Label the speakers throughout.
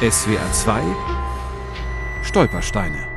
Speaker 1: SWR 2 Stolpersteine.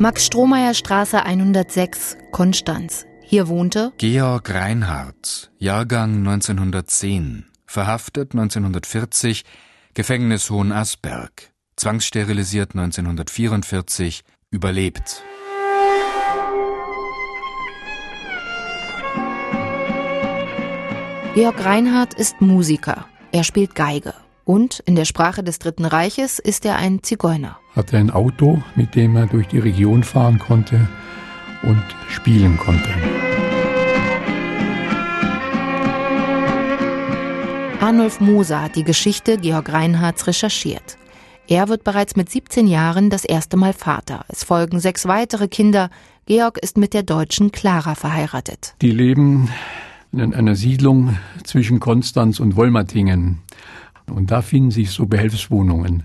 Speaker 2: Max Strohmeier Straße 106, Konstanz. Hier wohnte
Speaker 3: Georg Reinhardt, Jahrgang 1910, verhaftet 1940, Gefängnis Hohenasperg, zwangssterilisiert 1944, überlebt.
Speaker 2: Georg Reinhardt ist Musiker. Er spielt Geige. Und in der Sprache des Dritten Reiches ist er ein Zigeuner.
Speaker 4: Hatte ein Auto, mit dem er durch die Region fahren konnte und spielen konnte.
Speaker 2: Arnulf Moser hat die Geschichte Georg Reinhardts recherchiert. Er wird bereits mit 17 Jahren das erste Mal Vater. Es folgen sechs weitere Kinder. Georg ist mit der deutschen Clara verheiratet.
Speaker 4: Die leben in einer Siedlung zwischen Konstanz und Wolmertingen. Und da finden sich so Behelfswohnungen.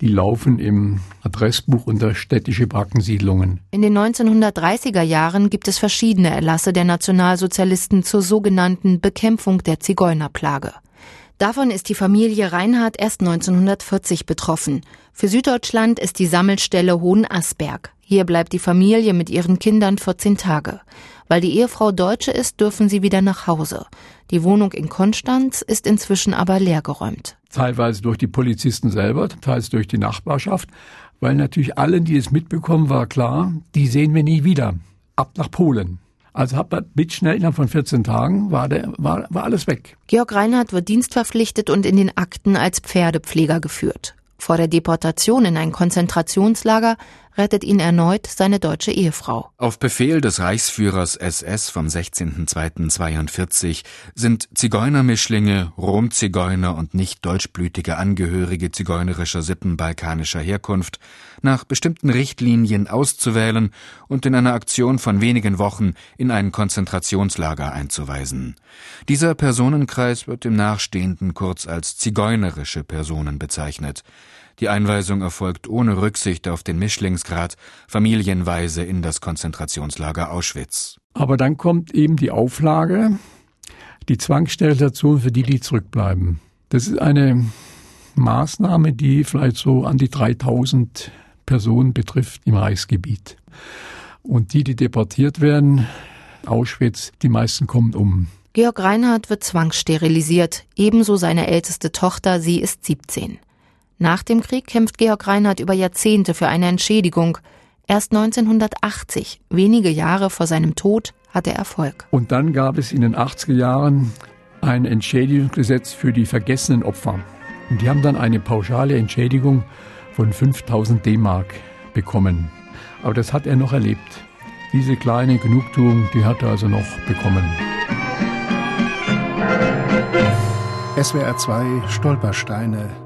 Speaker 4: Die laufen im Adressbuch unter städtische Brackensiedlungen.
Speaker 2: In den 1930er Jahren gibt es verschiedene Erlasse der Nationalsozialisten zur sogenannten Bekämpfung der Zigeunerplage. Davon ist die Familie Reinhardt erst 1940 betroffen. Für Süddeutschland ist die Sammelstelle Hohenasperg. Hier bleibt die Familie mit ihren Kindern 14 Tage. Weil die Ehefrau Deutsche ist, dürfen sie wieder nach Hause. Die Wohnung in Konstanz ist inzwischen aber leergeräumt.
Speaker 4: Teilweise durch die Polizisten selber, teils durch die Nachbarschaft, weil natürlich allen, die es mitbekommen, war klar, die sehen wir nie wieder. Ab nach Polen. Also hat man mit schnell innerhalb von 14 Tagen war, der, war, war alles weg.
Speaker 2: Georg Reinhardt wird dienstverpflichtet und in den Akten als Pferdepfleger geführt. Vor der Deportation in ein Konzentrationslager rettet ihn erneut seine deutsche Ehefrau.
Speaker 3: Auf Befehl des Reichsführers SS vom 16.02.42 sind Zigeunermischlinge, Romzigeuner und nicht deutschblütige Angehörige zigeunerischer Sippen balkanischer Herkunft nach bestimmten Richtlinien auszuwählen und in einer Aktion von wenigen Wochen in ein Konzentrationslager einzuweisen. Dieser Personenkreis wird im Nachstehenden kurz als zigeunerische Personen bezeichnet. Die Einweisung erfolgt ohne Rücksicht auf den Mischlingsgrad familienweise in das Konzentrationslager Auschwitz.
Speaker 4: Aber dann kommt eben die Auflage, die Zwangssterilisation für die, die zurückbleiben. Das ist eine Maßnahme, die vielleicht so an die 3000 Personen betrifft im Reichsgebiet. Und die, die deportiert werden, Auschwitz, die meisten kommen um.
Speaker 2: Georg Reinhardt wird zwangssterilisiert, ebenso seine älteste Tochter, sie ist 17. Nach dem Krieg kämpft Georg Reinhardt über Jahrzehnte für eine Entschädigung. Erst 1980, wenige Jahre vor seinem Tod, hat er Erfolg.
Speaker 4: Und dann gab es in den 80er Jahren ein Entschädigungsgesetz für die vergessenen Opfer. Und die haben dann eine pauschale Entschädigung von 5000 D-Mark bekommen. Aber das hat er noch erlebt. Diese kleine Genugtuung, die hat er also noch bekommen.
Speaker 5: SWR 2 Stolpersteine